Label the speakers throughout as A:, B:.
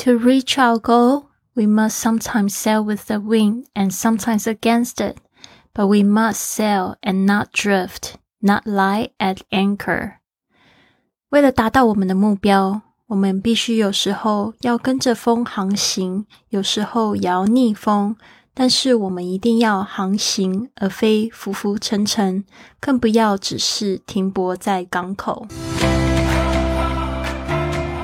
A: To reach our goal, we must sometimes sail with the wind and sometimes against it, but we must sail and not drift, not lie at anchor. 为了达到我们的目标，我们必须有时候要跟着风航行，有时候也要逆风。但是我们一定要航行，而非浮浮沉沉，更不要只是停泊在港口。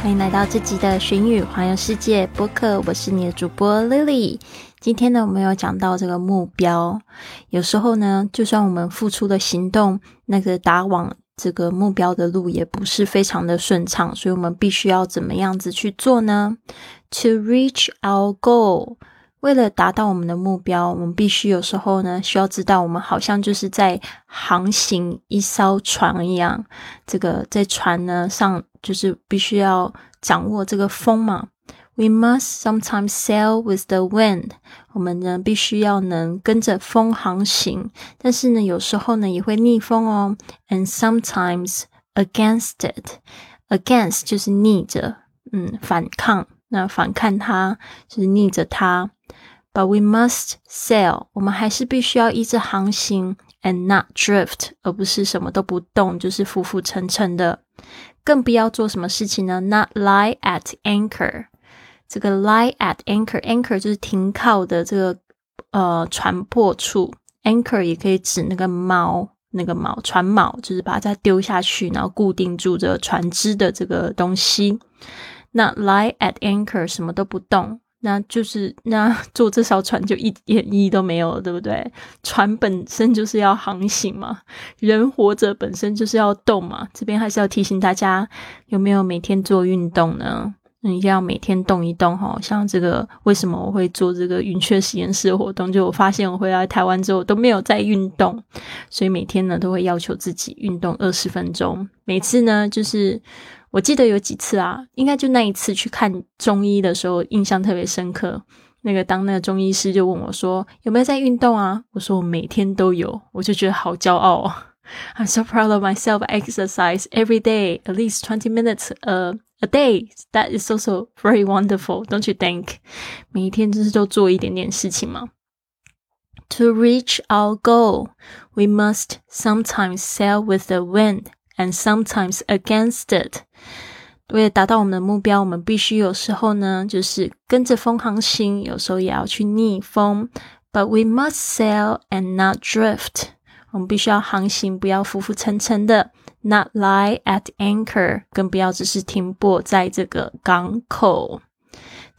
A: 欢迎来到这集的寻语环游世界播客。我是你的主播 Lily。今天呢，我们有讲到这个目标。有时候呢，就算我们付出了行动，那个打往这个目标的路也不是非常的顺畅，所以我们必须要怎么样子去做呢？To reach our goal。为了达到我们的目标，我们必须有时候呢，需要知道我们好像就是在航行一艘船一样。这个在船呢上，就是必须要掌握这个风嘛。We must sometimes sail with the wind。我们呢必须要能跟着风航行，但是呢有时候呢也会逆风哦。And sometimes against it。Against 就是逆着，嗯，反抗。那反抗它就是逆着它。But we must sail，我们还是必须要一直航行，and not drift，而不是什么都不动，就是浮浮沉沉的。更不要做什么事情呢？Not lie at anchor。这个 lie at anchor，anchor 就是停靠的这个呃船舶处，anchor 也可以指那个锚，那个锚船锚，就是把它丢下去，然后固定住这个船只的这个东西。那 lie at anchor，什么都不动。那就是那 坐这艘船就一点意义都没有了，对不对？船本身就是要航行嘛，人活着本身就是要动嘛。这边还是要提醒大家，有没有每天做运动呢？你一定要每天动一动哈。像这个，为什么我会做这个云雀实验室活动？就我发现我回来台湾之后都没有在运动，所以每天呢都会要求自己运动二十分钟。每次呢就是。我记得有几次啊，应该就那一次去看中医的时候，印象特别深刻。那个当那个中医师就问我说：“有没有在运动啊？”我说：“我每天都有。”我就觉得好骄傲。I'm so proud of myself. Exercise every day, at least twenty minutes a a day. That is also very wonderful, don't you think? 每一天就是都做一点点事情嘛。To reach our goal, we must sometimes sail with the wind and sometimes against it. 为了达到我们的目标，我们必须有时候呢，就是跟着风航行，有时候也要去逆风。But we must sail and not drift。我们必须要航行，不要浮浮沉沉的；not lie at anchor，更不要只是停泊在这个港口。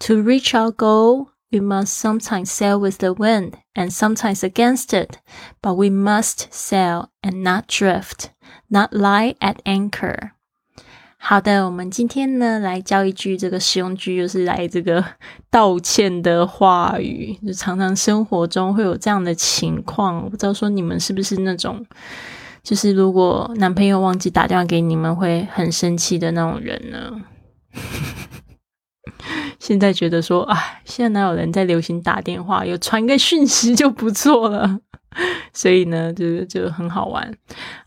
A: To reach our goal, we must sometimes sail with the wind and sometimes against it. But we must sail and not drift, Not lie at anchor. 好的，我们今天呢来教一句这个实用句，就是来这个 道歉的话语。就常常生活中会有这样的情况，我不知道说你们是不是那种，就是如果男朋友忘记打电话给你们，会很生气的那种人呢？现在觉得说，哎，现在哪有人在流行打电话？有传个讯息就不错了。所以呢，就就很好玩。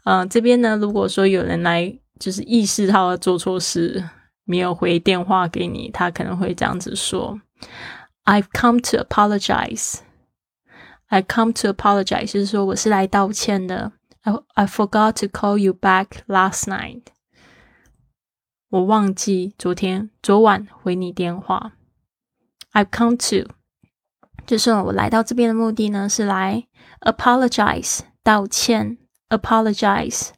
A: 嗯，这边呢，如果说有人来。就是意识到做错事，没有回电话给你，他可能会这样子说：“I've come to apologize. I've come to apologize，就是说我是来道歉的。I I forgot to call you back last night。我忘记昨天昨晚回你电话。I've come to，就是我来到这边的目的呢，是来 apologize 道歉，apologize。”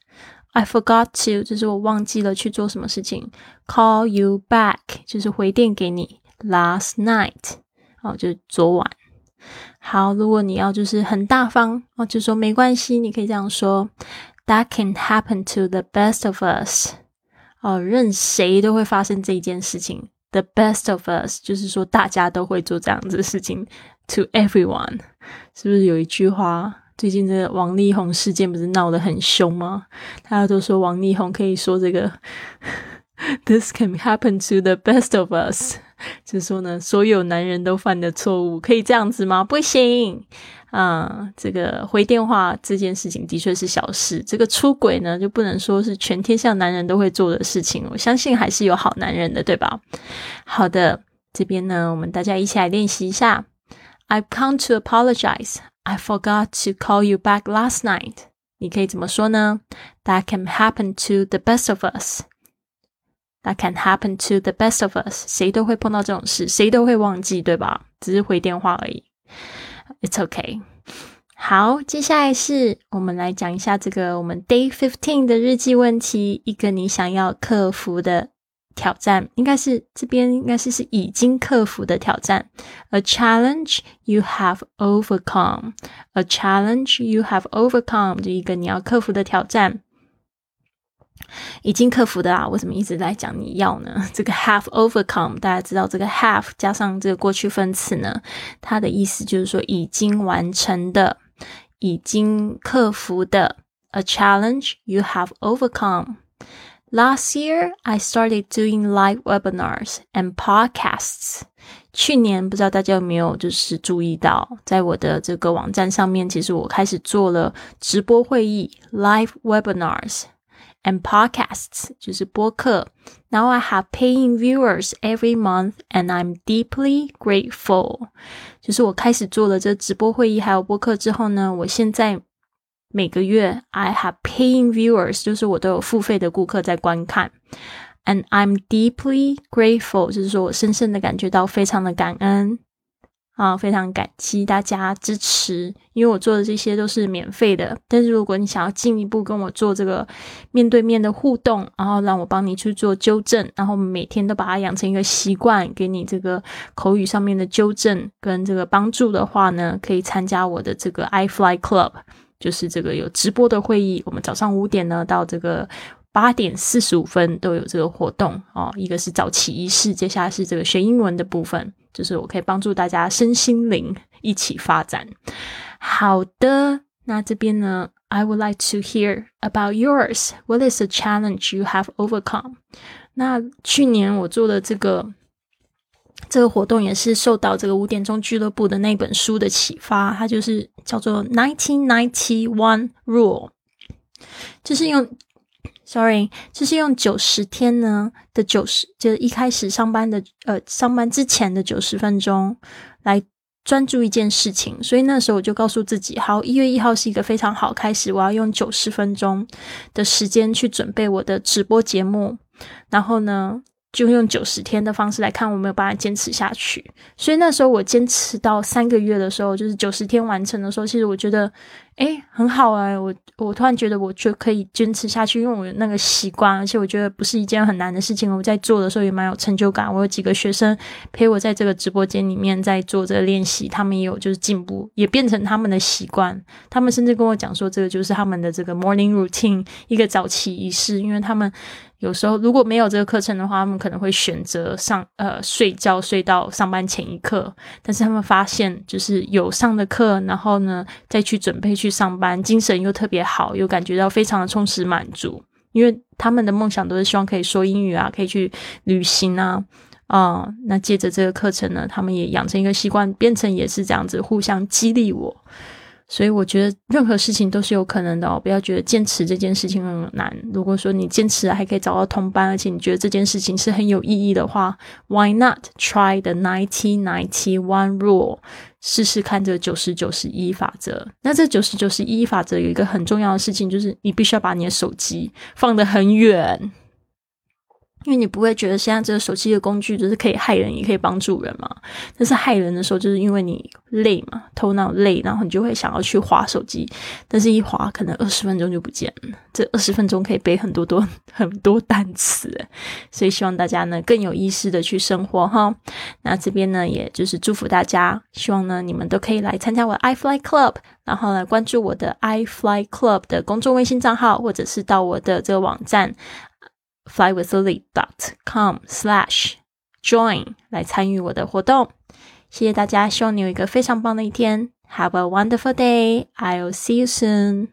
A: I forgot to，就是我忘记了去做什么事情。Call you back，就是回电给你。Last night，哦，就是昨晚。好，如果你要就是很大方哦，就说没关系，你可以这样说。That can happen to the best of us。哦，任谁都会发生这一件事情。The best of us，就是说大家都会做这样子的事情。To everyone，是不是有一句话最近这个王力宏事件不是闹得很凶吗？大家都说王力宏可以说这个 “This can happen to the best of us”，就是说呢，所有男人都犯的错误可以这样子吗？不行啊！这个回电话这件事情的确是小事，这个出轨呢就不能说是全天下男人都会做的事情。我相信还是有好男人的，对吧？好的，这边呢，我们大家一起来练习一下。I've come to apologize. I forgot to call you back last night. 你可以怎么说呢？That can happen to the best of us. That can happen to the best of us. 谁都会碰到这种事，谁都会忘记，对吧？只是回电话而已。It's okay. 好，接下来是我们来讲一下这个我们 Day Fifteen 的日记问题，一个你想要克服的 挑战应该是这边应该是是已经克服的挑战，a challenge you have overcome，a challenge you have overcome 就一个你要克服的挑战，已经克服的啊，为什么一直在讲你要呢？这个 have overcome 大家知道这个 have 加上这个过去分词呢，它的意思就是说已经完成的，已经克服的，a challenge you have overcome。Last year, I started doing live webinars and podcasts. 去年不知道大家有没有就是注意到，在我的这个网站上面，其实我开始做了直播会议 （live webinars） and podcasts，就是播客。Now I have paying viewers every month, and I'm deeply grateful。就是我开始做了这直播会议还有播客之后呢，我现在。每个月，I have paying viewers，就是我都有付费的顾客在观看，and I'm deeply grateful，就是说我深深的感觉到非常的感恩啊，非常感激大家支持，因为我做的这些都是免费的。但是如果你想要进一步跟我做这个面对面的互动，然后让我帮你去做纠正，然后每天都把它养成一个习惯，给你这个口语上面的纠正跟这个帮助的话呢，可以参加我的这个 i Fly Club。就是这个有直播的会议，我们早上五点呢到这个八点四十五分都有这个活动哦。一个是早起仪式，接下来是这个学英文的部分，就是我可以帮助大家身心灵一起发展。好的，那这边呢，I would like to hear about yours. What is the challenge you have overcome? 那去年我做的这个。这个活动也是受到这个五点钟俱乐部的那本书的启发，它就是叫做 Nineteen Ninety One Rule，就是用，sorry，就是用九十天呢的九十，就是一开始上班的呃上班之前的九十分钟来专注一件事情，所以那时候我就告诉自己，好，一月一号是一个非常好开始，我要用九十分钟的时间去准备我的直播节目，然后呢。就用九十天的方式来看，我没有办法坚持下去。所以那时候我坚持到三个月的时候，就是九十天完成的时候，其实我觉得，哎，很好哎。我我突然觉得，我就可以坚持下去，因为我有那个习惯，而且我觉得不是一件很难的事情。我在做的时候也蛮有成就感。我有几个学生陪我在这个直播间里面在做这个练习，他们也有就是进步，也变成他们的习惯。他们甚至跟我讲说，这个就是他们的这个 morning routine，一个早起仪式，因为他们。有时候如果没有这个课程的话，他们可能会选择上呃睡觉睡到上班前一刻。但是他们发现，就是有上的课，然后呢再去准备去上班，精神又特别好，又感觉到非常的充实满足。因为他们的梦想都是希望可以说英语啊，可以去旅行啊，啊，那借着这个课程呢，他们也养成一个习惯，变成也是这样子互相激励我。所以我觉得任何事情都是有可能的哦，不要觉得坚持这件事情很难。如果说你坚持还可以找到同伴，而且你觉得这件事情是很有意义的话，Why not try the ninety ninety one rule？试试看这九十九十一法则。那这九十九十一法则有一个很重要的事情，就是你必须要把你的手机放得很远。因为你不会觉得现在这个手机的工具就是可以害人，也可以帮助人嘛。但是害人的时候，就是因为你累嘛，头脑累，然后你就会想要去划手机。但是一划，可能二十分钟就不见了。这二十分钟可以背很多多 很多单词，所以希望大家呢更有意识的去生活哈。那这边呢，也就是祝福大家，希望呢你们都可以来参加我的 i Fly Club，然后来关注我的 i Fly Club 的公众微信账号，或者是到我的这个网站。flywithlily.com/slash join 来参与我的活动，谢谢大家，希望你有一个非常棒的一天 Have a wonderful day. I'll see you soon.